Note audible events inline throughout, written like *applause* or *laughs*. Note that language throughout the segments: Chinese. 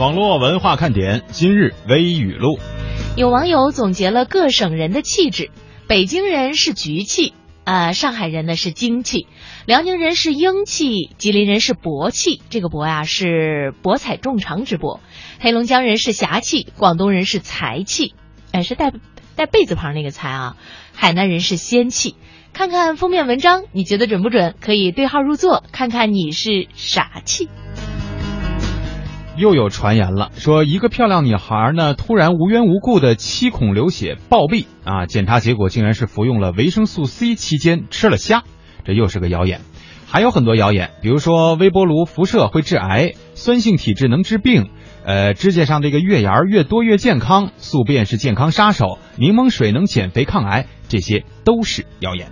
网络文化看点今日微语录。有网友总结了各省人的气质：北京人是局气，呃，上海人呢是精气，辽宁人是英气，吉林人是博气。这个博呀是博采众长之博。黑龙江人是侠气，广东人是财气，哎，是带带贝字旁那个财啊。海南人是仙气。看看封面文章，你觉得准不准？可以对号入座，看看你是啥气。又有传言了，说一个漂亮女孩呢，突然无缘无故的七孔流血暴毙啊！检查结果竟然是服用了维生素 C 期间吃了虾，这又是个谣言。还有很多谣言，比如说微波炉辐射会致癌，酸性体质能治病。呃，指甲上这个月牙越多越健康，宿便是健康杀手，柠檬水能减肥抗癌，这些都是谣言。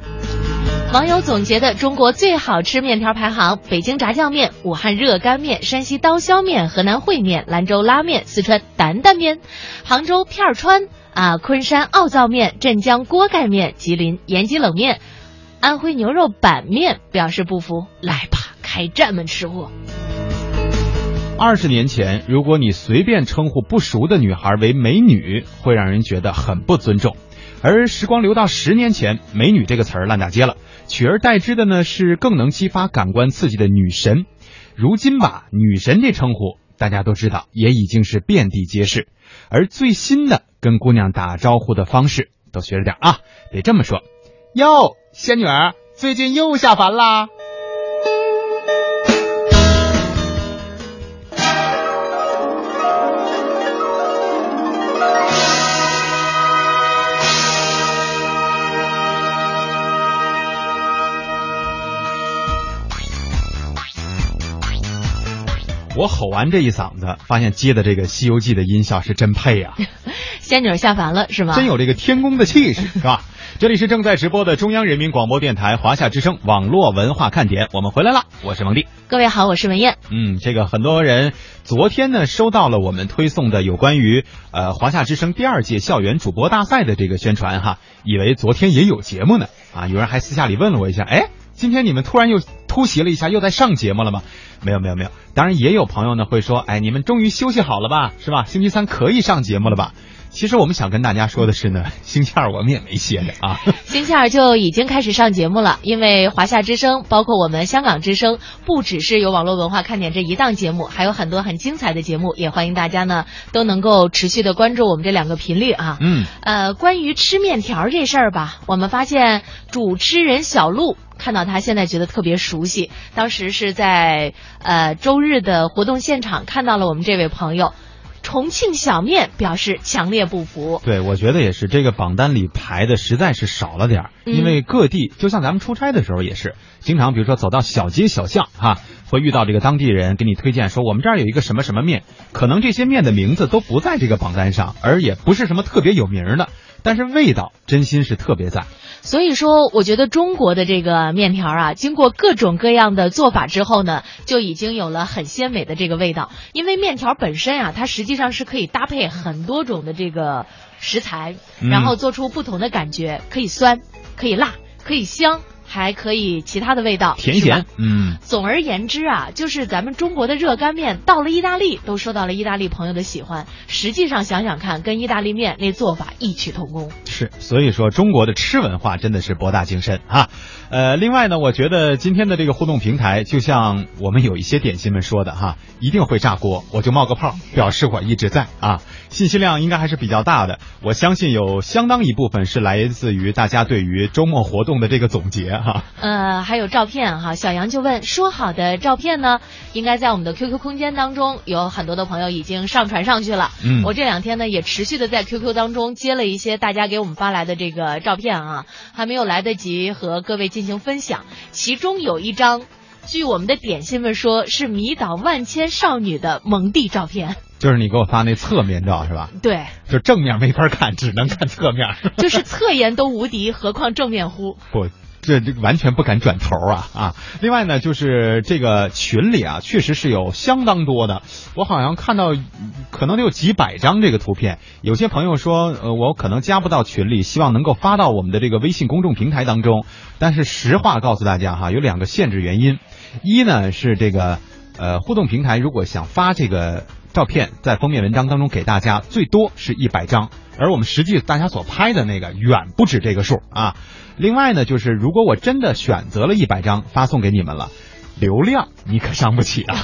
网友总结的中国最好吃面条排行：北京炸酱面、武汉热干面、山西刀削面、河南烩面、兰州拉面、四川担担面、杭州片川啊、昆山奥灶面、镇江锅盖面、吉林延吉冷面、安徽牛肉板面。表示不服，来吧，开战门吃货。二十年前，如果你随便称呼不熟的女孩为美女，会让人觉得很不尊重。而时光流到十年前，美女这个词儿烂大街了，取而代之的呢是更能激发感官刺激的女神。如今吧，女神这称呼大家都知道，也已经是遍地皆是。而最新的跟姑娘打招呼的方式，都学着点啊，得这么说：哟，仙女儿，最近又下凡啦。我吼完这一嗓子，发现接的这个《西游记》的音效是真配呀！*laughs* 仙女下凡了是吗？真有这个天宫的气势，是吧？*laughs* 这里是正在直播的中央人民广播电台华夏之声网络文化看点，我们回来了，我是蒙蒂。各位好，我是文艳。嗯，这个很多人昨天呢收到了我们推送的有关于呃华夏之声第二届校园主播大赛的这个宣传哈，以为昨天也有节目呢啊，有人还私下里问了我一下，哎，今天你们突然又突袭了一下，又在上节目了吗？没有没有没有，当然也有朋友呢会说，哎，你们终于休息好了吧，是吧？星期三可以上节目了吧？其实我们想跟大家说的是呢，*laughs* 星期二我们也没歇着啊。星期二就已经开始上节目了，因为华夏之声，包括我们香港之声，不只是有网络文化看点这一档节目，还有很多很精彩的节目，也欢迎大家呢都能够持续的关注我们这两个频率啊。嗯。呃，关于吃面条这事儿吧，我们发现主持人小璐。看到他现在觉得特别熟悉，当时是在呃周日的活动现场看到了我们这位朋友，重庆小面表示强烈不服。对，我觉得也是，这个榜单里排的实在是少了点儿，因为各地就像咱们出差的时候也是，经常比如说走到小街小巷哈，会遇到这个当地人给你推荐说我们这儿有一个什么什么面，可能这些面的名字都不在这个榜单上，而也不是什么特别有名的，但是味道真心是特别赞。所以说，我觉得中国的这个面条啊，经过各种各样的做法之后呢，就已经有了很鲜美的这个味道。因为面条本身啊，它实际上是可以搭配很多种的这个食材，然后做出不同的感觉，可以酸，可以辣，可以香。还可以其他的味道，甜咸，嗯。总而言之啊，就是咱们中国的热干面到了意大利都受到了意大利朋友的喜欢。实际上想想看，跟意大利面那做法异曲同工。是，所以说中国的吃文化真的是博大精深啊。呃，另外呢，我觉得今天的这个互动平台，就像我们有一些点心们说的哈，一定会炸锅，我就冒个泡，表示我一直在啊。信息量应该还是比较大的，我相信有相当一部分是来自于大家对于周末活动的这个总结哈。呃，还有照片哈，小杨就问说好的照片呢？应该在我们的 QQ 空间当中，有很多的朋友已经上传上去了。嗯，我这两天呢也持续的在 QQ 当中接了一些大家给我们发来的这个照片啊，还没有来得及和各位进行分享。其中有一张，据我们的点心们说是迷倒万千少女的蒙蒂照片。就是你给我发那侧面照是吧？对，就正面没法看，只能看侧面。*laughs* 就是侧颜都无敌，何况正面乎？不，这这完全不敢转头啊啊！另外呢，就是这个群里啊，确实是有相当多的，我好像看到可能得有几百张这个图片。有些朋友说，呃，我可能加不到群里，希望能够发到我们的这个微信公众平台当中。但是实话告诉大家哈，有两个限制原因，一呢是这个呃互动平台如果想发这个。照片在封面文章当中给大家最多是一百张，而我们实际大家所拍的那个远不止这个数啊。另外呢，就是如果我真的选择了一百张发送给你们了，流量你可伤不起啊。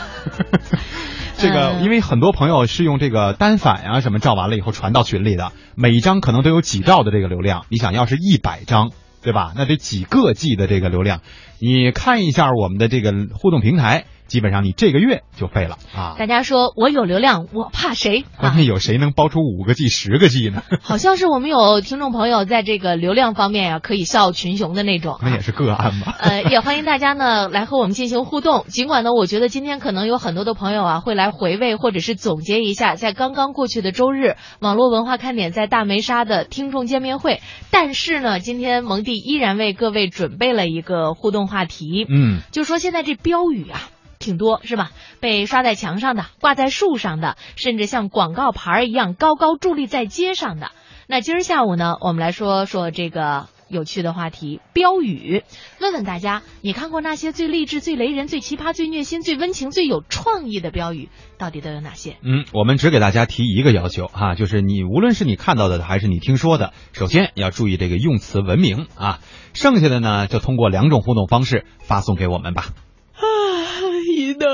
*laughs* 这个，因为很多朋友是用这个单反啊什么照完了以后传到群里的，每一张可能都有几兆的这个流量。你想要是一百张，对吧？那得几个 G 的这个流量。你看一下我们的这个互动平台。基本上你这个月就废了啊！大家说我有流量，我怕谁？关键有谁能包出五个 G、十个 G 呢？*laughs* *laughs* 好像是我们有听众朋友在这个流量方面呀，可以笑傲群雄的那种。那也是个案吧？*laughs* 呃，也欢迎大家呢来和我们进行互动。尽管呢，我觉得今天可能有很多的朋友啊会来回味或者是总结一下在刚刚过去的周日网络文化看点在大梅沙的听众见面会，但是呢，今天蒙蒂依然为各位准备了一个互动话题。嗯，就说现在这标语啊。挺多是吧？被刷在墙上的，挂在树上的，甚至像广告牌一样高高伫立在街上的。那今儿下午呢，我们来说说这个有趣的话题——标语。问问大家，你看过那些最励志、最雷人、最奇葩、最虐心、最温情、最有创意的标语，到底都有哪些？嗯，我们只给大家提一个要求哈，就是你无论是你看到的还是你听说的，首先要注意这个用词文明啊。剩下的呢，就通过两种互动方式发送给我们吧。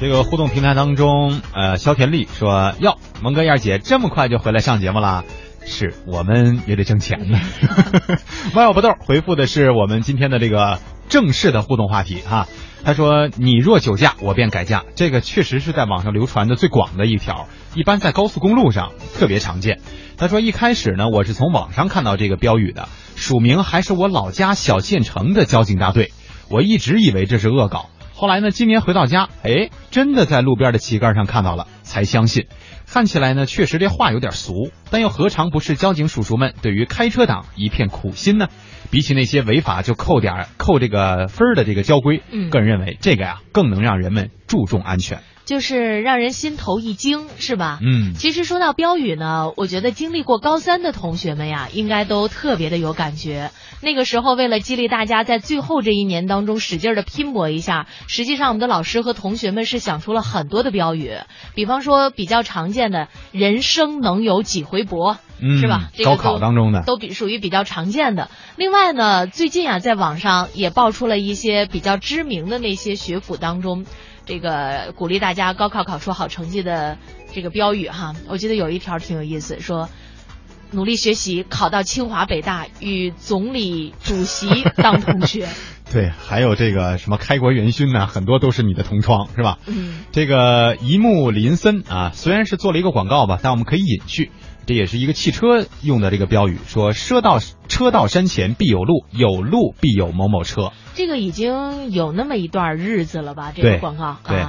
这个互动平台当中，呃，肖田丽说：“哟，蒙哥燕姐这么快就回来上节目啦？是，我们也得挣钱呢。”万有不豆回复的是我们今天的这个正式的互动话题哈。他说：“你若酒驾，我便改嫁。”这个确实是在网上流传的最广的一条，一般在高速公路上特别常见。他说：“一开始呢，我是从网上看到这个标语的，署名还是我老家小县城的交警大队，我一直以为这是恶搞。”后来呢？今年回到家，哎，真的在路边的旗杆上看到了，才相信。看起来呢，确实这话有点俗，但又何尝不是交警叔叔们对于开车党一片苦心呢？比起那些违法就扣点扣这个分儿的这个交规，嗯，个人认为这个呀，更能让人们注重安全。就是让人心头一惊，是吧？嗯，其实说到标语呢，我觉得经历过高三的同学们呀，应该都特别的有感觉。那个时候，为了激励大家在最后这一年当中使劲的拼搏一下，实际上我们的老师和同学们是想出了很多的标语，比方说比较常见的“人生能有几回搏”，是吧？高考当中的都比属于比较常见的。另外呢，最近啊，在网上也爆出了一些比较知名的那些学府当中。这个鼓励大家高考考出好成绩的这个标语哈，我记得有一条挺有意思，说努力学习，考到清华北大，与总理主席当同学。*laughs* 对，还有这个什么开国元勋呢，很多都是你的同窗，是吧？嗯。这个一木林森啊，虽然是做了一个广告吧，但我们可以隐去，这也是一个汽车用的这个标语，说车到车到山前必有路，有路必有某某车。这个已经有那么一段日子了吧？这个广告对，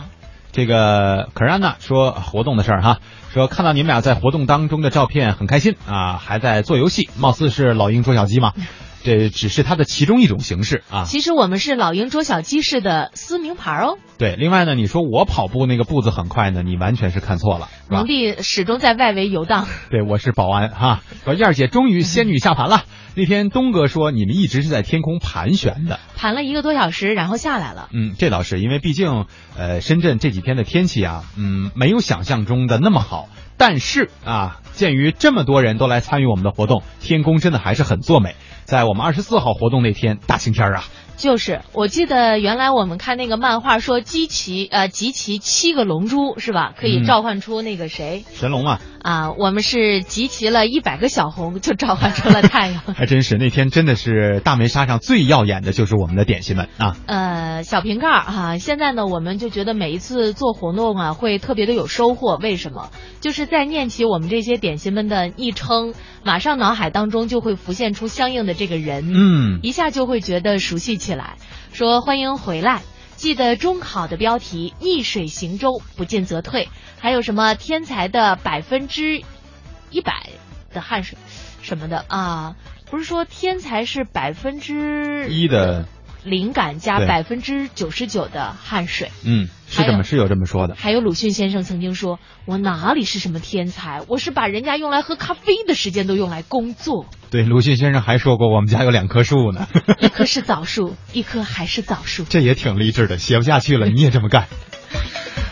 这个可安娜说活动的事儿哈，说看到你们俩在活动当中的照片很开心啊，还在做游戏，貌似是老鹰捉小鸡嘛。这只是它的其中一种形式啊。其实我们是老鹰捉小鸡式的撕名牌哦。对，另外呢，你说我跑步那个步子很快呢，你完全是看错了。蒙蒂始终在外围游荡。*laughs* 对，我是保安哈。说燕儿姐终于仙女下凡了。*laughs* 那天东哥说你们一直是在天空盘旋的，盘了一个多小时，然后下来了。嗯，这倒是因为毕竟呃深圳这几天的天气啊，嗯，没有想象中的那么好。但是啊，鉴于这么多人都来参与我们的活动，天宫真的还是很作美。在我们二十四号活动那天，大晴天啊，就是，我记得原来我们看那个漫画说集齐呃集齐七个龙珠是吧？可以嗯召唤出那个谁、神龙嘛，啊？我们是集齐了一百个小红就召唤出了太阳。*laughs* 还真是那天真的是大梅沙上最耀眼的就是我们的点心们啊。呃，小瓶盖儿哈、现在呢，我们就觉得每一次做活动啊，会特别的有收获。为什么？就是在念起我们这些点心们的昵称，马上脑海当中就会浮现出相应的这个人，嗯，一下就会觉得熟悉起来。说欢迎回来，记得中考的标题“逆水行舟，不进则退”，还有什么天才的百分之一百的汗水什么的啊？不是说天才是百分之一的，灵感加百分之九十九的汗水。嗯，是还有这么是有这么说的。还有鲁迅先生曾经说：“我哪里是什么天才，我是把人家用来喝咖啡的时间都用来工作。*laughs* 对，鲁迅先生还说过，我们家有两棵树呢，*laughs* 一棵是枣树，一棵还是枣树。*laughs* 这也挺励志的。写不下去了，你也这么干。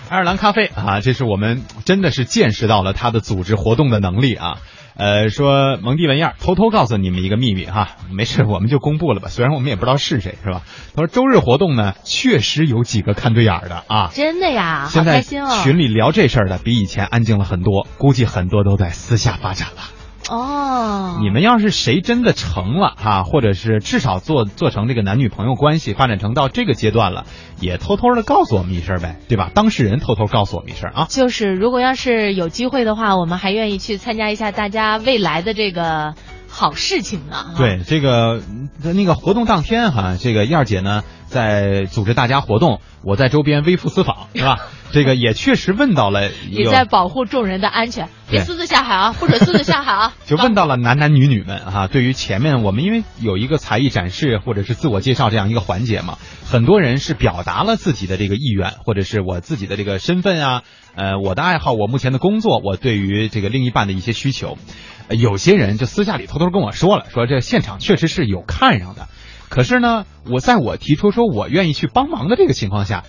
爱尔兰咖啡啊，这是我们真的是见识到了他的组织活动的能力啊。呃，说蒙蒂文燕偷偷告诉你们一个秘密哈，*laughs* 没事，我们就公布了吧。虽然我们也不知道是谁，是吧？他说周日活动呢，确实有几个看对眼的啊。真的呀，好现在开心哦！群里聊这事儿的比以前安静了很多，估计很多都在私下发展了。哦，你们要是谁真的成了哈、或者是至少做做成这个男女朋友关系，发展成到这个阶段了，也偷偷的告诉我们一声呗，对吧？当事人偷偷告诉我们一声啊。就是如果要是有机会的话，我们还愿意去参加一下大家未来的这个好事情啊。对，这个那个活动当天哈、这个燕儿姐呢在组织大家活动，我在周边微服私访，是吧？这个也确实问到了也在保护众人的安全，别私自下海啊，不准私自下海啊。*laughs* 就问到了男男女女们哈、对于前面我们因为有一个才艺展示或者是自我介绍这样一个环节嘛，很多人是表达了自己的这个意愿，或者是我自己的这个身份啊，呃，我的爱好，我目前的工作，我对于这个另一半的一些需求，呃有些人就私下里偷偷跟我说了，说这现场确实是有看上的，可是呢，我在我提出说我愿意去帮忙的这个情况下，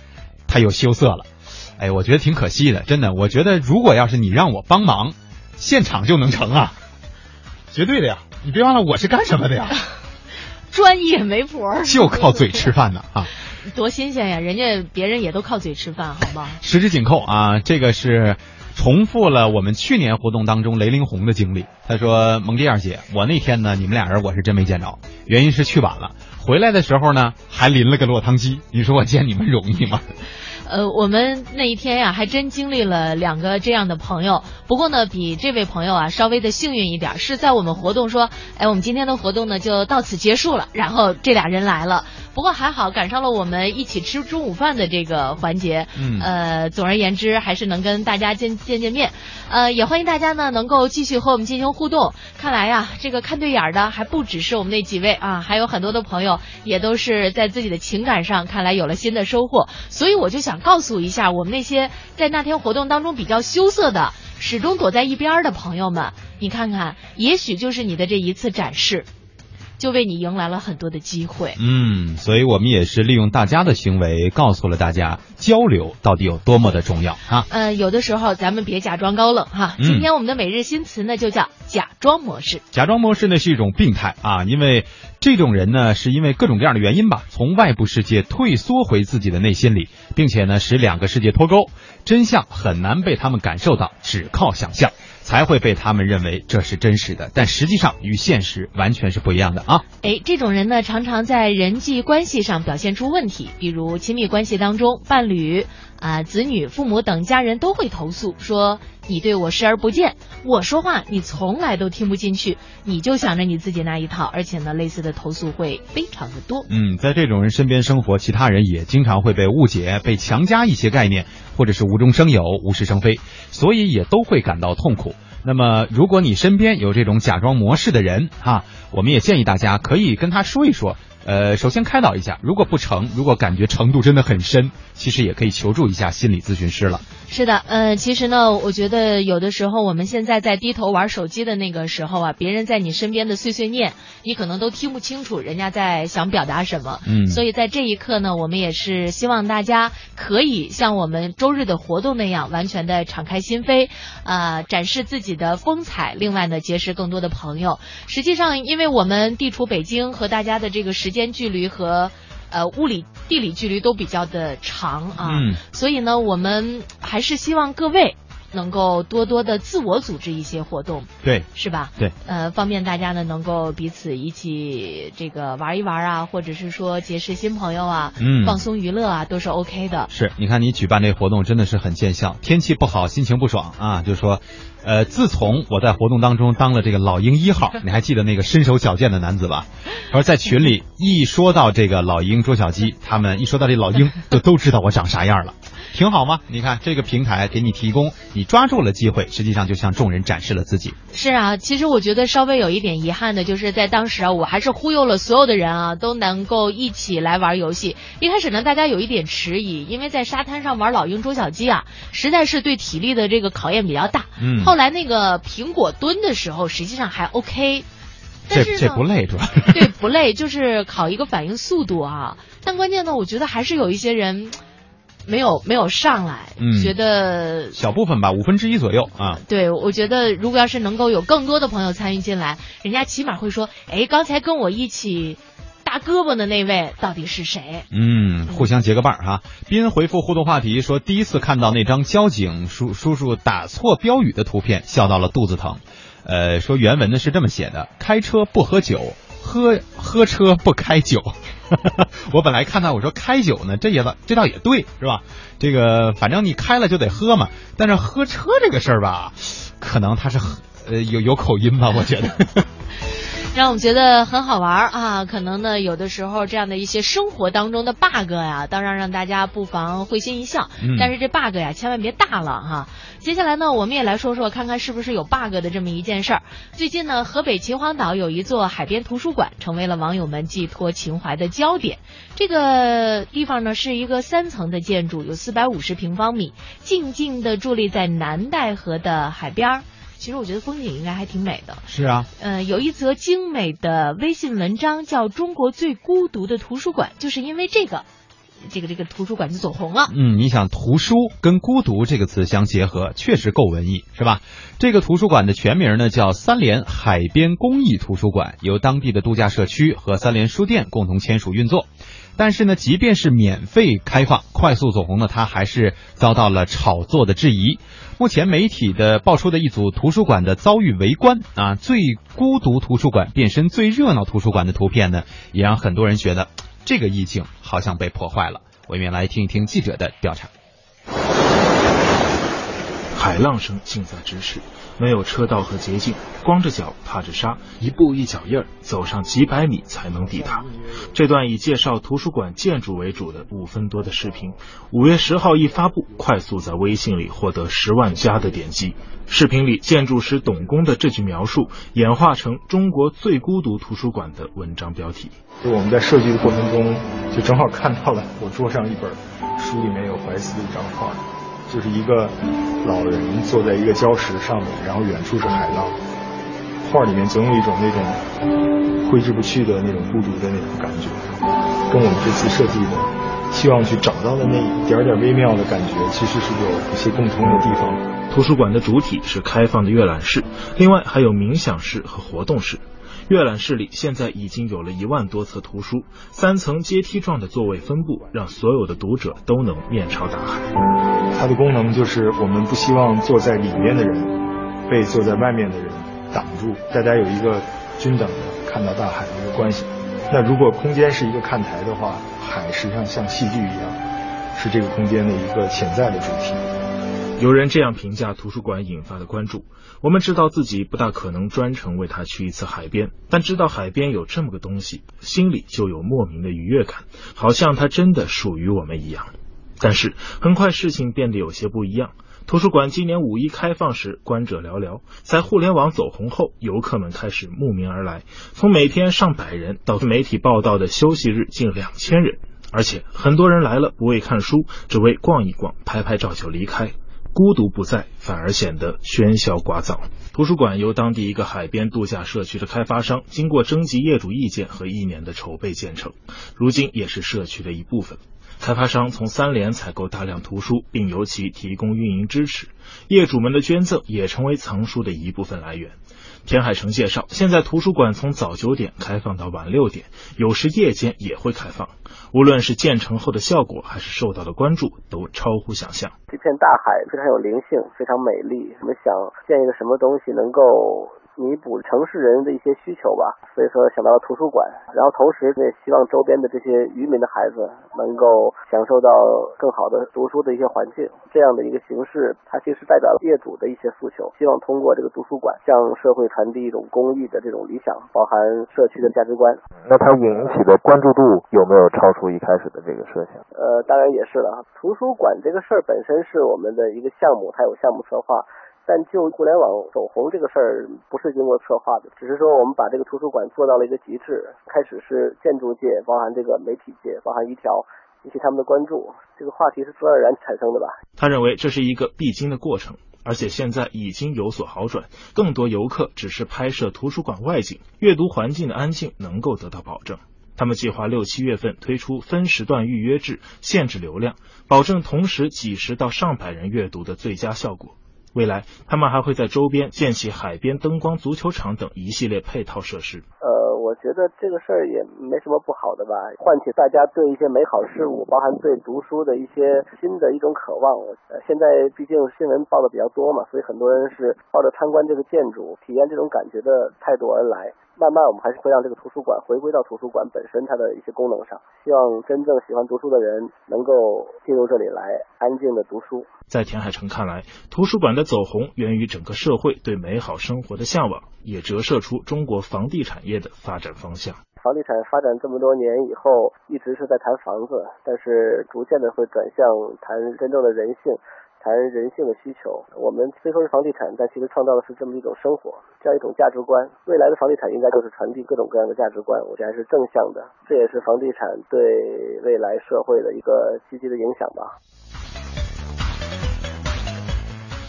他又羞涩了。哎，我觉得挺可惜的，真的。我觉得如果要是你让我帮忙，现场就能成啊，绝对的呀！你别忘了我是干什么的呀，*laughs* 专业媒婆，就靠嘴吃饭的啊。*laughs* 多新鲜呀！人家别人也都靠嘴吃饭，好吗？十指紧扣啊，这个是重复了我们去年活动当中雷凌红的经历。他说：“蒙蒂二姐，我那天呢，你们俩人我是真没见着，原因是去晚了，回来的时候呢还淋了个落汤鸡。你说我见你们容易吗？呃，我们那一天呀，还真经历了两个这样的朋友。不过呢，比这位朋友啊稍微的幸运一点，是在我们活动说，哎，我们今天的活动呢就到此结束了，然后这俩人来了。不过还好赶上了我们一起吃中午饭的这个环节。嗯呃，总而言之，还是能跟大家见见见面。呃，也欢迎大家呢能够继续和我们进行互动。看来呀，这个看对眼儿的还不只是我们那几位啊，还有很多的朋友也都是在自己的情感上看来有了新的收获。所以我就想告诉一下我们那些在那天活动当中比较羞涩的、始终躲在一边的朋友们，你看看，也许就是你的这一次展示，就为你迎来了很多的机会。嗯，所以我们也是利用大家的行为，告诉了大家交流到底有多么的重要啊。呃，有的时候咱们别假装高冷哈。嗯今天我们的每日新词呢就叫假装模式。假装模式呢是一种病态啊，因为这种人呢是因为各种各样的原因吧，从外部世界退缩回自己的内心里，并且呢使两个世界脱钩，真相很难被他们感受到，只靠想象才会被他们认为这是真实的，但实际上与现实完全是不一样的啊。哎，这种人呢，常常在人际关系上表现出问题，比如亲密关系当中，伴侣、啊、子女、父母等家人都会投诉说你对我视而不见，我说话你从来都听不进去，你就想着你自己那一套，而且呢，类似的投诉会非常的多。嗯，在这种人身边生活，其他人也经常会被误解、被强加一些概念，或者是无中生有、无事生非，所以也都会感到痛苦。那么，如果你身边有这种假装模式的人哈、我们也建议大家可以跟他说一说。呃，首先开导一下，如果不成，如果感觉程度真的很深，其实也可以求助一下心理咨询师了。是的，呃，其实呢，我觉得有的时候我们现在在低头玩手机的那个时候啊，别人在你身边的碎碎念，你可能都听不清楚人家在想表达什么。嗯所以在这一刻呢，我们也是希望大家可以像我们周日的活动那样，完全的敞开心扉，啊、展示自己的风采。另外呢，结识更多的朋友。实际上，因为我们地处北京，和大家的这个时间距离和。呃物理地理距离都比较的长啊，嗯所以呢，我们还是希望各位能够多多的自我组织一些活动，对，是吧？对，呃，方便大家呢能够彼此一起这个玩一玩啊，或者是说结识新朋友啊，嗯放松娱乐啊，都是 OK 的。是，你看你举办这活动真的是很见效，天气不好，心情不爽啊，就说，呃，自从我在活动当中当了这个老鹰一号，*laughs* 你还记得那个身手矫健的男子吧？他说在群里一说到这个老鹰捉小鸡，他们一说到这老鹰，就都知道我长啥样了，挺好吗？你看这个平台给你提供，你抓住了机会，实际上就向众人展示了自己。是啊，其实我觉得稍微有一点遗憾的，就是在当时啊，我还是忽悠了所有的人啊，都能够一起来玩游戏。一开始呢，大家有一点迟疑，因为在沙滩上玩老鹰捉小鸡啊，实在是对体力的这个考验比较大。嗯后来那个苹果蹲的时候，实际上还 OK。但是这这不累主要。对，不累，就是考一个反应速度啊。但关键呢，我觉得还是有一些人没有没有上来，嗯觉得小部分吧，五分之一左右啊。对，我觉得如果要是能够有更多的朋友参与进来，人家起码会说，哎，刚才跟我一起搭胳膊的那位到底是谁？嗯，互相结个伴儿哈。斌回复互动话题说，第一次看到那张交警叔叔叔打错标语的图片，笑到了肚子疼。呃，说原文呢是这么写的：开车不喝酒，喝喝车不开酒。*laughs* 我本来看到我说开酒呢，这也倒这倒也对，是吧？这个反正你开了就得喝嘛。但是喝车这个事儿吧，可能他是呃有有口音吧，我觉得。让我们觉得很好玩啊！可能呢，有的时候这样的一些生活当中的 bug 呀，当然让大家不妨会心一笑。嗯但是这 bug 呀，千万别大了哈。接下来呢，我们也来说说，看看是不是有 bug 的这么一件事儿。最近呢，河北秦皇岛有一座海边图书馆，成为了网友们寄托情怀的焦点。这个地方呢，是一个三层的建筑，有四百五十平方米，静静地伫立在南戴河的海边儿。其实我觉得风景应该还挺美的。是啊，呃，有一则精美的微信文章叫《中国最孤独的图书馆》，就是因为这个，这个这个图书馆就走红了。嗯，你想图书跟孤独这个词相结合，确实够文艺，是吧？这个图书馆的全名呢叫三联海边公益图书馆，由当地的度假社区和三联书店共同签署运作。但是呢，即便是免费开放、快速走红的它，还是遭到了炒作的质疑。目前媒体的爆出的一组图书馆的遭遇围观啊，最孤独图书馆变身最热闹图书馆的图片呢，也让很多人觉得这个意境好像被破坏了。我们来听一听记者的调查。海浪声近在咫尺，没有车道和捷径，光着脚踏着沙，一步一脚印儿，走上几百米才能抵达。这段以介绍图书馆建筑为主的五分多的视频，五月十号一发布，快速在微信里获得十万加的点击。视频里建筑师董工的这句描述，演化成中国最孤独图书馆的文章标题。就我们在设计的过程中，就正好看到了我桌上一本书，里面有怀斯的一张画，就是一个老人坐在一个礁石上面，然后远处是海浪。画里面总有一种那种挥之不去的那种孤独的那种感觉，跟我们这次设计的希望去找到的那一点点微妙的感觉，其实是有一些共通的地方。图书馆的主体是开放的阅览室，另外还有冥想室和活动室。阅览室里现在已经有了一万多册图书，三层阶梯状的座位分布，让所有的读者都能面朝大海。它的功能就是我们不希望坐在里面的人被坐在外面的人挡住，大家有一个均等的看到大海的一个关系。那如果空间是一个看台的话，海实际上像戏剧一样，是这个空间的一个潜在的主题。有人这样评价图书馆引发的关注。我们知道自己不大可能专程为它去一次海边，但知道海边有这么个东西，心里就有莫名的愉悦感，好像它真的属于我们一样。但是很快事情变得有些不一样。图书馆今年五一开放时，观者寥寥；在互联网走红后，游客们开始慕名而来，从每天上百人到媒体报道的休息日近两千人，而且很多人来了不为看书，只为逛一逛、拍拍照就离开。孤独不在，反而显得喧嚣聒噪。图书馆由当地一个海边度假社区的开发商经过征集业主意见和一年的筹备建成，如今也是社区的一部分。开发商从三联采购大量图书，并由其提供运营支持。业主们的捐赠也成为藏书的一部分来源。田海成介绍，现在图书馆从早九点开放到晚六点，有时夜间也会开放。无论是建成后的效果，还是受到的关注，都超乎想象。这片大海非常有灵性，非常美丽。我们想建一个什么东西能够。弥补城市人的一些需求吧，所以说想到了图书馆，然后同时也希望周边的这些渔民的孩子能够享受到更好的读书的一些环境。这样的一个形式，它其实代表了业主的一些诉求，希望通过这个图书馆向社会传递一种公益的这种理想，包含社区的价值观。那它引起的关注度有没有超出一开始的这个设想？呃，当然也是了。图书馆这个事儿本身是我们的一个项目，它有项目策划。但就互联网走红这个事儿，不是经过策划的，只是说我们把这个图书馆做到了一个极致。开始是建筑界，包含这个媒体界，包含一条引起他们的关注，这个话题是自然而然产生的吧？他认为这是一个必经的过程，而且现在已经有所好转，更多游客只是拍摄图书馆外景，阅读环境的安静能够得到保证。他们计划六七月份推出分时段预约制，限制流量，保证同时几十到上百人阅读的最佳效果。未来，他们还会在周边建起海边灯光足球场等一系列配套设施。呃，我觉得这个事儿也没什么不好的吧，唤起大家对一些美好事物，包含对读书的一些新的一种渴望。呃，现在毕竟新闻报的比较多嘛，所以很多人是抱着参观这个建筑、体验这种感觉的态度而来。慢慢，我们还是会让这个图书馆回归到图书馆本身它的一些功能上。希望真正喜欢读书的人能够进入这里来，安静的读书。在田海成看来，图书馆的走红源于整个社会对美好生活的向往，也折射出中国房地产业的发展方向。房地产发展这么多年以后，一直是在谈房子，但是逐渐的会转向谈真正的人性。谈人性的需求，我们虽说是房地产，但其实创造的是这么一种生活，这样一种价值观。未来的房地产应该就是传递各种各样的价值观，我觉得还是正向的。这也是房地产对未来社会的一个积极的影响吧。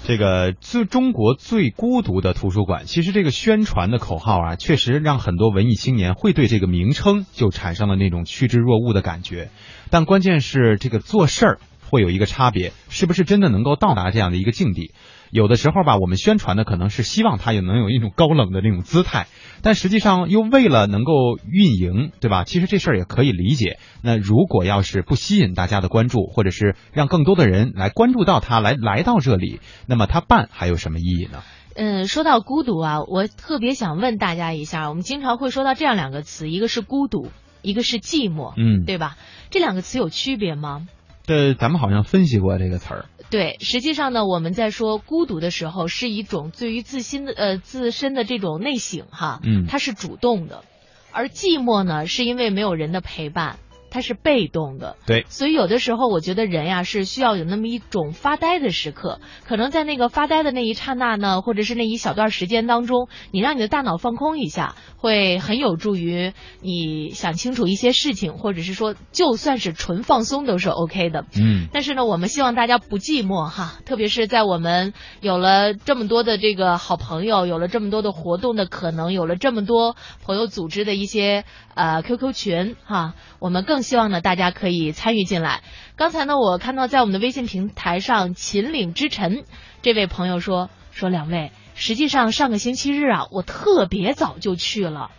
这个最中国最孤独的图书馆，其实这个宣传的口号啊，确实让很多文艺青年会对这个名称就产生了那种趋之若鹜的感觉。但关键是这个做事儿。会有一个差别，是不是真的能够到达这样的一个境地？有的时候吧，我们宣传的可能是希望它也能有一种高冷的那种姿态，但实际上又为了能够运营，对吧？其实这事儿也可以理解。那如果要是不吸引大家的关注，或者是让更多的人来关注到它，来来到这里，那么它办还有什么意义呢？嗯，说到孤独啊，我特别想问大家一下，我们经常会说到这样两个词，一个是孤独，一个是寂寞，嗯，对吧？这两个词有区别吗？这咱们好像分析过这个词儿。对，实际上呢，我们在说孤独的时候，是一种对于自心的呃自身的这种内省哈，嗯，它是主动的，而寂寞呢，是因为没有人的陪伴。它是被动的，对，所以有的时候我觉得人呀是需要有那么一种发呆的时刻，可能在那个发呆的那一刹那呢，或者是那一小段时间当中，你让你的大脑放空一下，会很有助于你想清楚一些事情，或者是说就算是纯放松都是 OK 的。嗯，但是呢，我们希望大家不寂寞哈，特别是在我们有了这么多的这个好朋友，有了这么多的活动的可能，有了这么多朋友组织的一些呃 QQ 群哈，我们更。更希望呢，大家可以参与进来。刚才呢，我看到在我们的微信平台上，秦岭之晨这位朋友说说两位，实际上上个星期日啊，我特别早就去了。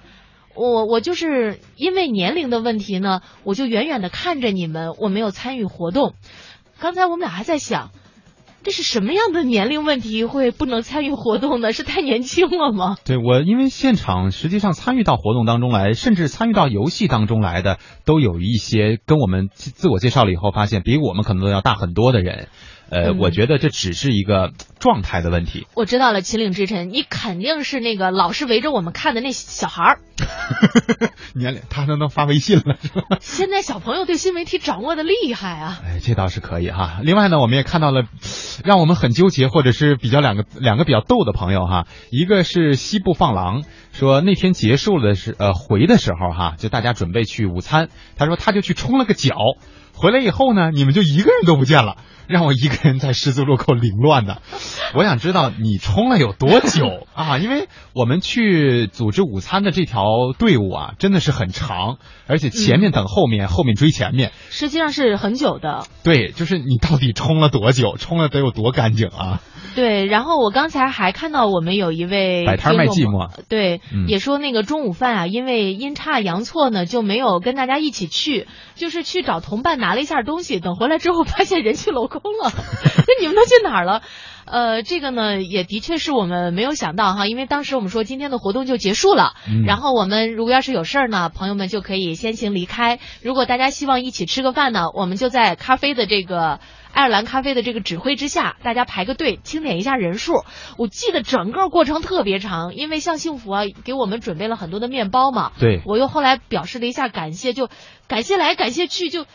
我我就是因为年龄的问题呢，我就远远的看着你们，我没有参与活动。刚才我们俩还在想。这是什么样的年龄问题会不能参与活动呢？是太年轻了吗？对我，因为现场实际上参与到活动当中来，甚至参与到游戏当中来的，都有一些跟我们自我介绍了以后发现比我们可能都要大很多的人。呃，我觉得这只是一个状态的问题。我知道了，秦岭之臣，你肯定是那个老是围着我们看的那小孩儿。*laughs* 年龄，他都能发微信了，是吧？现在小朋友对新媒体掌握的厉害啊！哎，这倒是可以哈。另外呢，我们也看到了，让我们很纠结，或者是比较两个两个比较逗的朋友哈。一个是西部放狼，说那天结束了是呃回的时候哈，就大家准备去午餐，他说他就去冲了个脚。回来以后呢，你们就一个人都不见了，让我一个人在十字路口凌乱的。我想知道你冲了有多久 *laughs* 啊？因为我们去组织午餐的这条队伍啊，真的是很长，而且前面等后面，后面追前面，实际上是很久的。对，就是你到底冲了多久，冲了得有多干净啊？对，然后我刚才还看到我们有一位摆摊卖寂寞，对，嗯也说那个中午饭啊，因为阴差阳错呢，就没有跟大家一起去，就是去找同伴拿了一下东西，等回来之后发现人去楼空了，那你们都去哪儿了？呃，这个呢，也的确是我们没有想到哈，因为当时我们说今天的活动就结束了，嗯然后我们如果要是有事儿呢，朋友们就可以先行离开。如果大家希望一起吃个饭呢，我们就在咖啡的这个爱尔兰咖啡的这个指挥之下，大家排个队，清点一下人数。我记得整个过程特别长，因为像幸福啊给我们准备了很多的面包嘛，对我又后来表示了一下感谢，就感谢来感谢去，就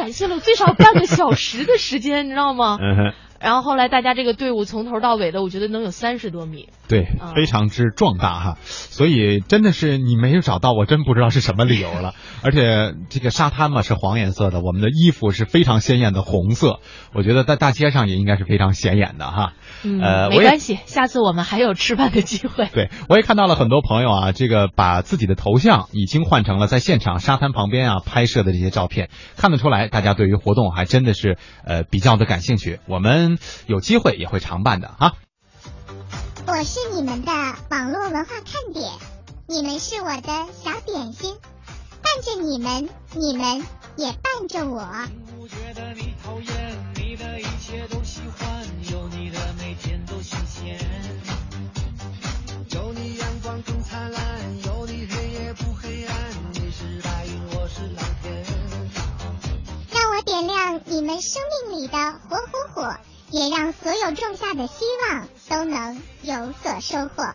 感谢了最少半个小时的时间，你知道吗？嗯哼。然后后来大家这个队伍从头到尾的，我觉得能有三十多米。对啊，非常之壮大哈，所以真的是你没有找到，我真不知道是什么理由了。*laughs* 而且这个沙滩嘛是黄颜色的，我们的衣服是非常鲜艳的红色，我觉得在大街上也应该是非常显眼的哈。嗯，呃，没关系，下次我们还有吃饭的机会。*laughs* 对，我也看到了很多朋友啊，这个把自己的头像已经换成了在现场沙滩旁边啊拍摄的这些照片，看得出来大家对于活动还真的是呃比较的感兴趣。我们有机会也会常办的啊。我是你们的网络文化看点，你们是我的小点心，伴着你们，你们也伴着我。不觉得你讨厌，你的一切都喜欢，有你的每天都新鲜。有你阳光更灿烂，有你黑夜不黑暗，你是白云，我是蓝天。让我点亮你们生命里的火火火，也让所有种下的希望都能有所收获。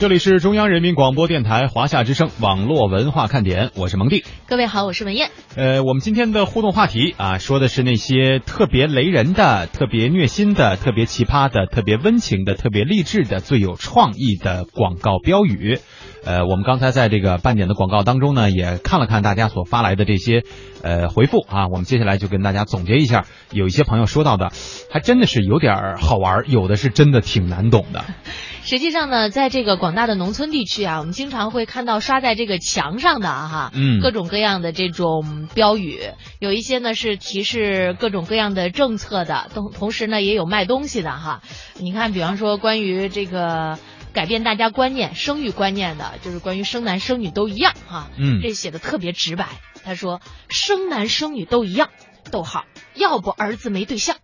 这里是中央人民广播电台华夏之声网络文化看点，我是蒙蒂。各位好，我是文艳。呃，我们今天的互动话题啊，说的是那些特别雷人的、特别虐心的、特别奇葩的、特别温情的、特别励志的、最有创意的广告标语。呃，我们刚才在这个半点的广告当中呢，也看了看大家所发来的这些呃回复啊，我们接下来就跟大家总结一下，有一些朋友说到的，还真的是有点儿好玩儿，有的是真的挺难懂的。*laughs* 实际上呢，在这个广大的农村地区啊，我们经常会看到刷在这个墙上的啊哈，嗯各种各样的这种标语，有一些呢是提示各种各样的政策的，同同时呢也有卖东西的哈。你看，比方说关于这个改变大家观念、生育观念的，就是关于生男生女都一样哈，嗯这写的特别直白。他说生男生女都一样，逗号，要不儿子没对象。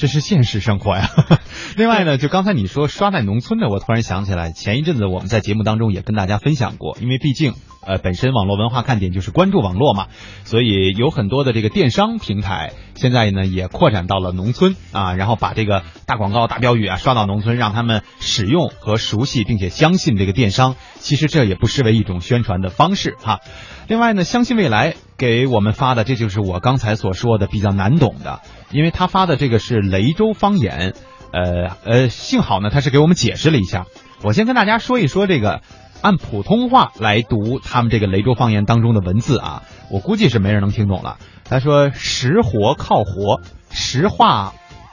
这是现实生活呀。*laughs* 另外呢，就刚才你说刷在农村的，我突然想起来，前一阵子我们在节目当中也跟大家分享过，因为毕竟呃本身网络文化看点就是关注网络嘛，所以有很多的这个电商平台现在呢也扩展到了农村啊，然后把这个大广告、大标语啊刷到农村，让他们使用和熟悉并且相信这个电商，其实这也不失为一种宣传的方式哈。另外呢，相信未来给我们发的，这就是我刚才所说的比较难懂的，因为他发的这个是雷州方言，呃呃，幸好呢他是给我们解释了一下。我先跟大家说一说这个按普通话来读他们这个雷州方言当中的文字啊，我估计是没人能听懂了。他说实活靠活，实化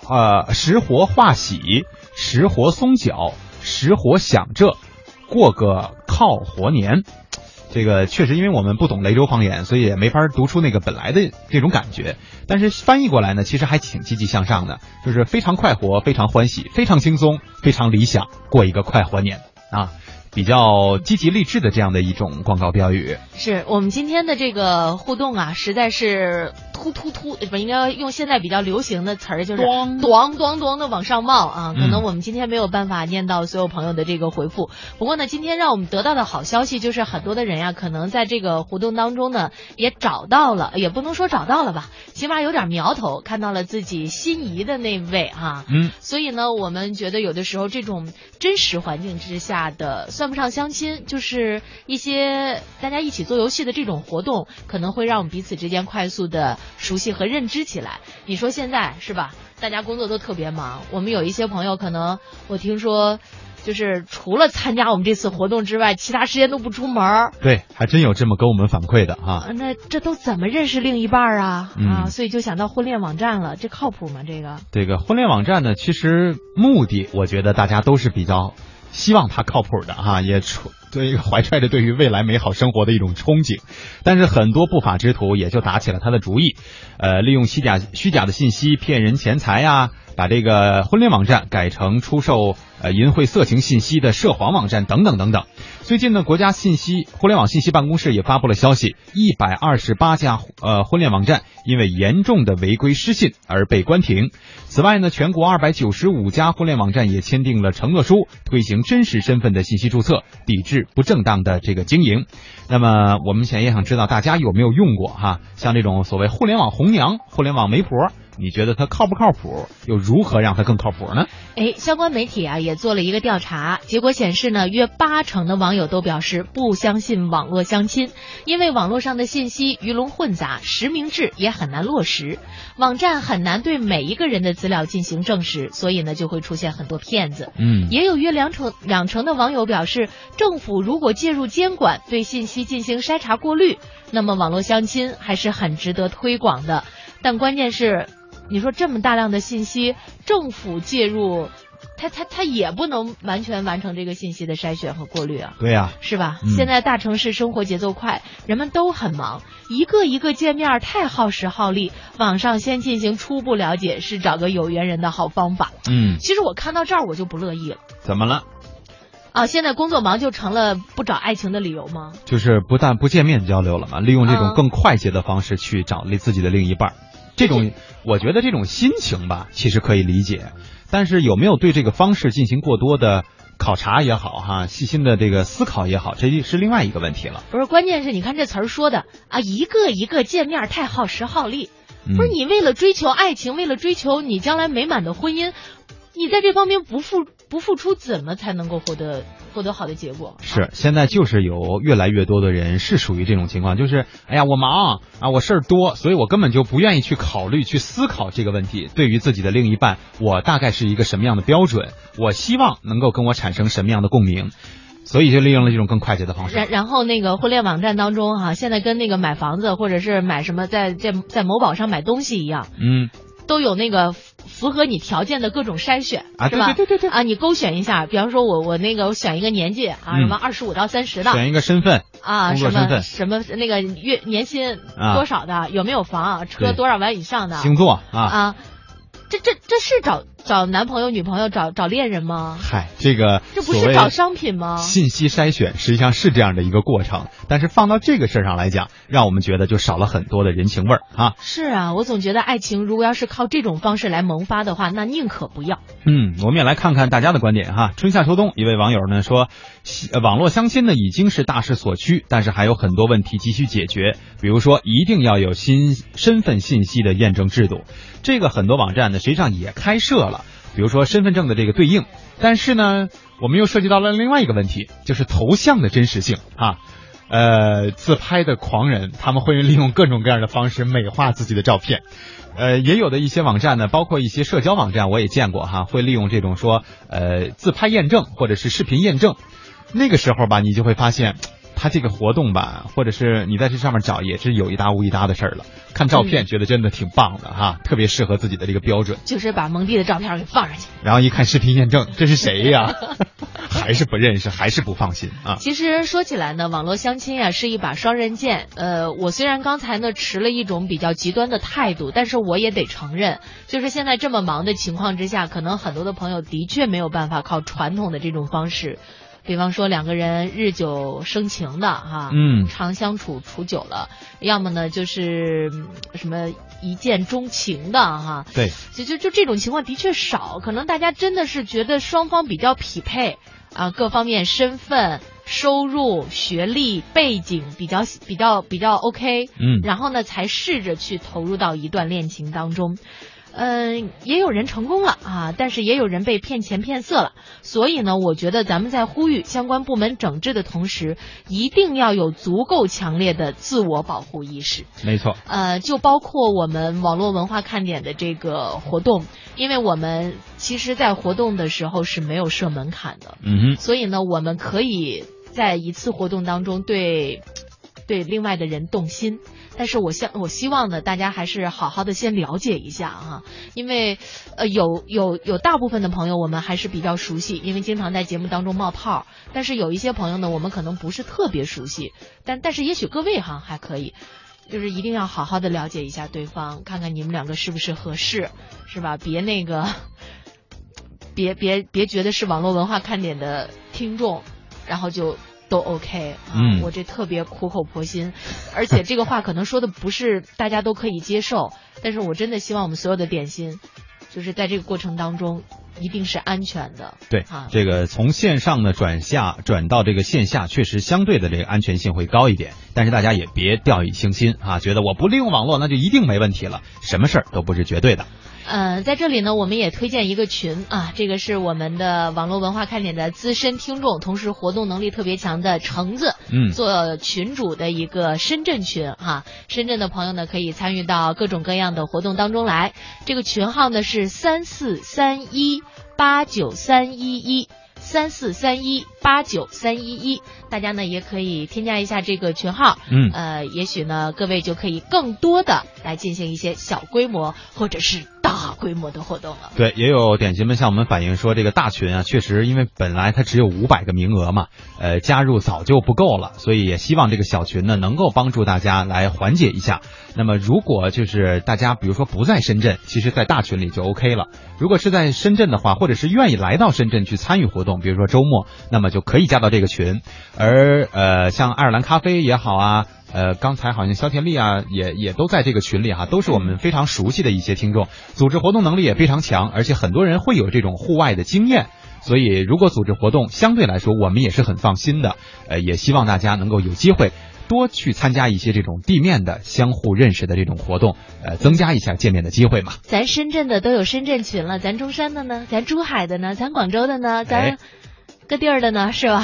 呃实活化喜，实活松脚，实活想这，过个靠活年。这个确实，因为我们不懂雷州方言，所以也没法读出那个本来的这种感觉。但是翻译过来呢，其实还挺积极向上的，就是非常快活、非常欢喜、非常轻松、非常理想，过一个快活年啊，比较积极励志的这样的一种广告标语。是我们今天的这个互动啊，实在是突突突，不应该用现在比较流行的词儿，就是咣咣咣咣的往上冒啊。嗯可能我们今天没有办法念到所有朋友的这个回复，不过呢，今天让我们得到的好消息就是很多的人呀、可能在这个活动当中呢，也找到了，也不能说找到了吧，起码有点苗头，看到了自己心仪的那位哈、嗯，所以呢，我们觉得有的时候这种真实环境之下的算不上相亲，就是一些大家一起做游戏的这种活动，可能会让我们彼此之间快速的熟悉和认知起来。你说现在是吧？大家工作都特别忙，我们有一些朋友可能我听说。就是除了参加我们这次活动之外，其他时间都不出门儿。对，还真有这么跟我们反馈的哈。啊那这都怎么认识另一半儿啊？嗯啊，所以就想到婚恋网站了，这靠谱吗？这个？这个婚恋网站呢，其实目的我觉得大家都是比较希望它靠谱的哈，也出对 *laughs* 怀揣着对于未来美好生活的一种憧憬。但是很多不法之徒也就打起了他的主意，呃，利用虚假虚假的信息骗人钱财呀、把这个婚恋网站改成出售呃淫秽色情信息的涉黄网站等等等等。最近呢，国家信息互联网信息办公室也发布了消息，一百二十八家呃婚恋网站因为严重的违规失信而被关停。此外呢，全国二百九十五家婚恋网站也签订了承诺书，推行真实身份的信息注册，抵制不正当的这个经营。那么我们想也想知道大家有没有用过哈，像这种所谓互联网红娘、互联网媒婆，你觉得它靠不靠谱？又如何让它更靠谱呢？哎，相关媒体啊也做了一个调查，结果显示呢，约八成的网友都表示不相信网络相亲，因为网络上的信息鱼龙混杂，实名制也很难落实，网站很难对每一个人的资料进行证实，所以呢就会出现很多骗子。嗯也有约两成两成的网友表示，政府如果介入监管，对信息进行筛查过滤，那么网络相亲还是很值得推广的。但关键是，你说这么大量的信息，政府介入，他他他也不能完全完成这个信息的筛选和过滤啊。对呀、是吧？嗯现在大城市生活节奏快，人们都很忙，一个一个见面太耗时耗力，网上先进行初步了解是找个有缘人的好方法。嗯，其实我看到这儿我就不乐意了怎么了？啊！现在工作忙就成了不找爱情的理由吗？就是不但不见面交流了嘛，利用这种嗯更快捷的方式去找自己的另一半儿。这种，我觉得这种心情吧，其实可以理解，但是有没有对这个方式进行过多的考察也好，哈，细心的这个思考也好，这是另外一个问题了。不是，关键是你看这词儿说的啊，一个一个见面太耗时耗力。嗯不是你为了追求爱情，为了追求你将来美满的婚姻，你在这方面不付不付出，怎么才能够获得获得好的结果？是，现在就是有越来越多的人是属于这种情况，就是哎呀，我忙啊，我事儿多，所以我根本就不愿意去考虑、去思考这个问题。对于自己的另一半，我大概是一个什么样的标准？我希望能够跟我产生什么样的共鸣？所以就利用了这种更快捷的方式。然然后那个婚恋网站当中哈、现在跟那个买房子或者是买什么在在在某宝上买东西一样，嗯，都有那个符符合你条件的各种筛选，啊是吧？对对对啊，你勾选一下，比方说我我那个我选一个年纪啊，嗯。什么二十五到三十的，选一个身份啊，什么什么那个月年薪啊多少的，有没有房，车多少万以上的，星座啊。啊，这这这是找找男朋友女朋友找找恋人吗？嗨，这个这不是找商品吗？信息筛选实际上是这样的一个过程，但是放到这个事儿上来讲，让我们觉得就少了很多的人情味儿啊。是啊，我总觉得爱情如果要是靠这种方式来萌发的话，那宁可不要。嗯，我们也来看看大家的观点哈。春夏秋冬，一位网友呢说，网络相亲呢已经是大势所趋，但是还有很多问题急需解决，比如说一定要有新身份信息的验证制度。这个很多网站呢实际上也开设了，比如说身份证的这个对应，但是呢，我们又涉及到了另外一个问题，就是头像的真实性啊。呃，自拍的狂人，他们会利用各种各样的方式美化自己的照片。呃，也有的一些网站呢，包括一些社交网站，我也见过哈，会利用这种说呃自拍验证或者是视频验证。那个时候吧，你就会发现，他这个活动吧，或者是你在这上面找，也是有一搭无一搭的事儿了。看照片觉得真的挺棒的哈，特别适合自己的这个标准。就是把蒙蒂的照片给放上去。然后一看视频验证，这是谁呀？*laughs* 还是不认识，还是不放心啊？其实说起来呢，网络相亲啊是一把双刃剑。呃，我虽然刚才呢持了一种比较极端的态度，但是我也得承认，就是现在这么忙的情况之下，可能很多的朋友的确没有办法靠传统的这种方式。比方说两个人日久生情的哈，嗯。长相处处久了，要么呢就是嗯什么一见钟情的哈，对，就就就这种情况的确少，可能大家真的是觉得双方比较匹配啊，各方面身份、收入、学历、背景比较比较比较 OK，嗯。然后呢才试着去投入到一段恋情当中。嗯，也有人成功了啊，但是也有人被骗钱骗色了。所以呢，我觉得咱们在呼吁相关部门整治的同时，一定要有足够强烈的自我保护意识。没错，呃，就包括我们网络文化看点的这个活动，因为我们其实，在活动的时候是没有设门槛的，嗯哼，所以呢，我们可以在一次活动当中对对另外的人动心。但是我希我希望呢，大家还是好好的先了解一下啊，因为呃有有有大部分的朋友我们还是比较熟悉，因为经常在节目当中冒泡。但是有一些朋友呢，我们可能不是特别熟悉，但但是也许各位哈还可以，就是一定要好好的了解一下对方，看看你们两个是不是合适，是吧？别那个，别别别觉得是网络文化看点的听众，然后就。都 OK 啊，嗯我这特别苦口婆心，而且这个话可能说的不是大家都可以接受，但是我真的希望我们所有的点心，就是在这个过程当中一定是安全的。对啊，这个从线上呢转下转到这个线下，确实相对的这个安全性会高一点。但是大家也别掉以轻心啊，觉得我不利用网络那就一定没问题了，什么事儿都不是绝对的。呃，在这里呢，我们也推荐一个群啊，这个是我们的网络文化看点的资深听众，同时活动能力特别强的橙子，嗯做群主的一个深圳群哈、深圳的朋友呢可以参与到各种各样的活动当中来。这个群号呢是三四三一八九三一一。三四三一八九三一一，大家呢也可以添加一下这个群号，嗯呃，也许呢各位就可以更多的来进行一些小规模或者是大规模的活动了。对，也有点心们向我们反映说，这个大群啊，确实因为本来它只有五百个名额嘛，呃，加入早就不够了，所以也希望这个小群呢能够帮助大家来缓解一下。那么如果就是大家比如说不在深圳，其实在大群里就 OK 了。如果是在深圳的话，或者是愿意来到深圳去参与活动，比如说周末，那么就可以加到这个群。而呃，像爱尔兰咖啡也好啊。呃，刚才好像肖田丽啊，也也都在这个群里哈、都是我们非常熟悉的一些听众，组织活动能力也非常强，而且很多人会有这种户外的经验，所以如果组织活动，相对来说我们也是很放心的。呃，也希望大家能够有机会多去参加一些这种地面的相互认识的这种活动，呃，增加一下见面的机会嘛。咱深圳的都有深圳群了，咱中山的呢，咱珠海的呢，咱广州的呢，咱哎各地儿的呢，是吧？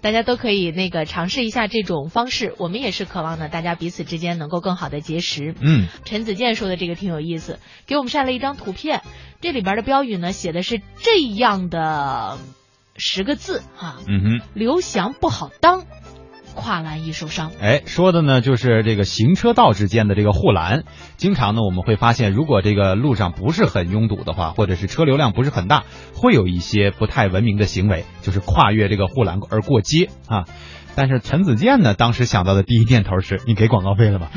大家都可以那个尝试一下这种方式，我们也是渴望呢，大家彼此之间能够更好的结识。嗯，陈子健说的这个挺有意思，给我们晒了一张图片，这里边的标语呢写的是这样的十个字哈、嗯哼。刘翔不好当，跨栏易受伤。哎，说的呢就是这个行车道之间的这个护栏，经常呢我们会发现，如果这个路上不是很拥堵的话，或者是车流量不是很大，会有一些不太文明的行为，就是跨越这个护栏而过街啊。但是陈子健呢，当时想到的第一念头是：你给广告费了吧？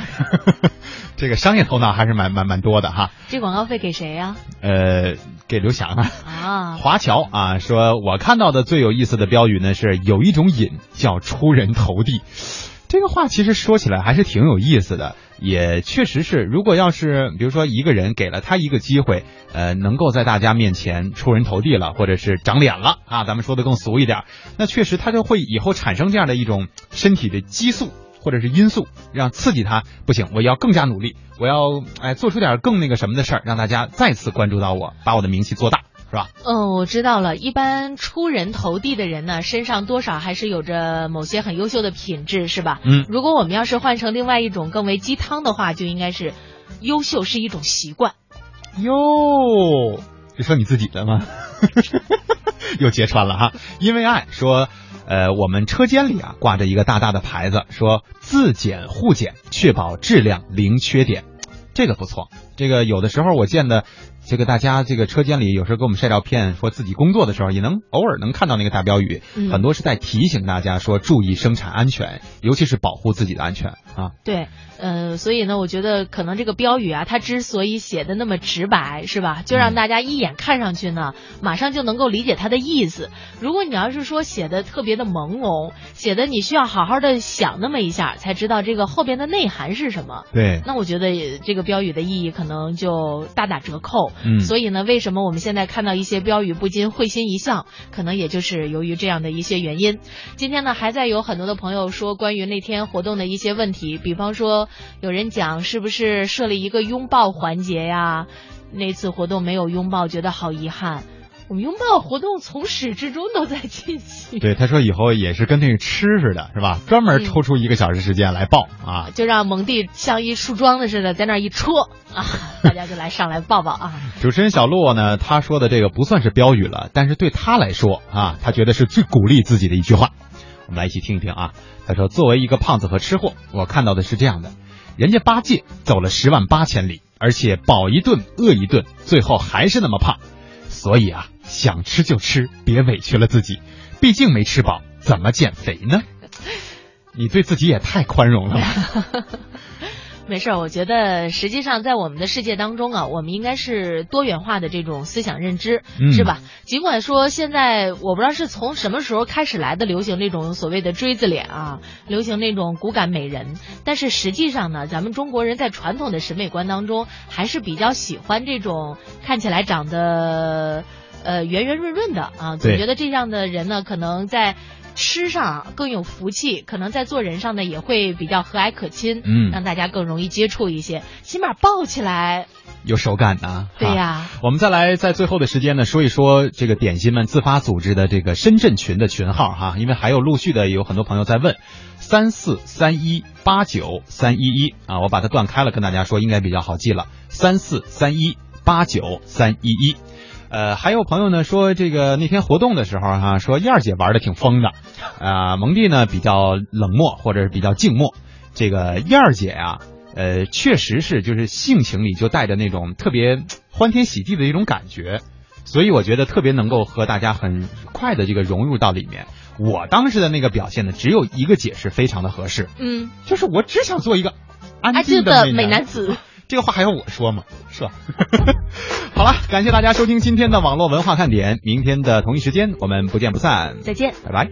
*laughs* 这个商业头脑还是蛮蛮蛮多的哈。这广告费给谁呀、呃，给刘翔啊。啊？华侨啊，说我看到的最有意思的标语呢是有一种瘾叫出人头地，这个话其实说起来还是挺有意思的，也确实是，如果要是比如说一个人给了他一个机会，呃，能够在大家面前出人头地了，或者是长脸了啊，咱们说的更俗一点，那确实他就会以后产生这样的一种身体的激素。或者是因素，让刺激他不行，我要更加努力，我要哎做出点更那个什么的事儿，让大家再次关注到我，把我的名气做大，是吧？嗯，我知道了。一般出人头地的人呢，身上多少还是有着某些很优秀的品质，是吧？嗯如果我们要是换成另外一种更为鸡汤的话，就应该是优秀是一种习惯。哟，这说你自己的吗？*laughs* 又揭穿了哈，因为爱说，呃，我们车间里啊挂着一个大大的牌子，说自检互检，确保质量零缺点，这个不错。这个有的时候我见的，这个大家这个车间里有时候给我们晒照片，说自己工作的时候也能偶尔能看到那个大标语，嗯很多是在提醒大家说注意生产安全，尤其是保护自己的安全啊。对，呃，所以呢，我觉得可能这个标语啊，它之所以写的那么直白，是吧？就让大家一眼看上去呢，马上就能够理解它的意思。如果你要是说写的特别的朦胧，写的你需要好好的想那么一下，才知道这个后边的内涵是什么。对，那我觉得也这个标语的意义可能就大打折扣。所以呢，为什么我们现在看到一些标语不禁会心一笑？可能也就是由于这样的一些原因。今天呢，还在有很多的朋友说关于那天活动的一些问题，比方说有人讲是不是设了一个拥抱环节呀？那次活动没有拥抱，觉得好遗憾。我们拥抱活动从始至终都在进行。对，他说以后也是跟那个吃似的，是吧？专门抽出一个小时时间来抱啊，就让蒙蒂像一树桩子似的在那一戳啊，*laughs* 大家就来上来抱抱啊。主持人小洛呢，他说的这个不算是标语了，但是对他来说啊，他觉得是最鼓励自己的一句话。我们来一起听一听啊。他说：“作为一个胖子和吃货，我看到的是这样的：人家八戒走了十万八千里，而且饱一顿饿一顿，最后还是那么胖。所以啊，想吃就吃，别委屈了自己。毕竟没吃饱，怎么减肥呢？你对自己也太宽容了吧。*laughs* ”没事儿，我觉得实际上在我们的世界当中啊，我们应该是多元化的这种思想认知，嗯是吧？尽管说现在我不知道是从什么时候开始来的流行这种所谓的锥子脸啊，流行那种骨感美人，但是实际上呢，咱们中国人在传统的审美观当中还是比较喜欢这种看起来长得呃圆圆润润的啊，总觉得这样的人呢，可能在。吃上更有福气，可能在做人上呢也会比较和蔼可亲，嗯让大家更容易接触一些，起码抱起来，有手感呐、对呀、啊我们再来在最后的时间呢，说一说这个点心们自发组织的这个深圳群的群号哈，因为还有陆续的有很多朋友在问，三四三一八九三一一啊，我把它断开了，跟大家说应该比较好记了，三四三一八九三一一。呃，还有朋友呢说这个那天活动的时候哈、说燕儿姐玩的挺疯的，啊、蒙蒂呢比较冷漠或者是比较静默。这个燕儿姐啊，呃，确实是就是性情里就带着那种特别欢天喜地的一种感觉，所以我觉得特别能够和大家很快的这个融入到里面。我当时的那个表现呢，只有一个解释非常的合适，嗯，就是我只想做一个安安静静的美美男子。这个话还要我说吗？是吧？*laughs* 好了，感谢大家收听今天的网络文化看点，明天的同一时间我们不见不散，再见。拜拜。